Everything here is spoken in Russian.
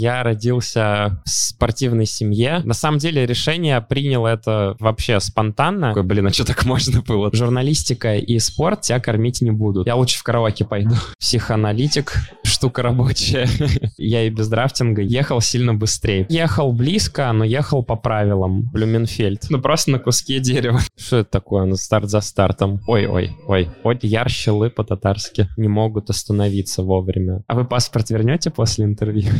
Я родился в спортивной семье. На самом деле решение принял это вообще спонтанно. Такой, блин, а что так можно было? Журналистика и спорт тебя кормить не будут. Я лучше в караоке пойду. Психоаналитик, штука рабочая. Я и без драфтинга ехал сильно быстрее. Ехал близко, но ехал по правилам. Блюменфельд. Ну просто на куске дерева. Что это такое? Ну старт за стартом. Ой-ой, ой. Ой, ярщелы по-татарски не могут остановиться вовремя. А вы паспорт вернете после интервью?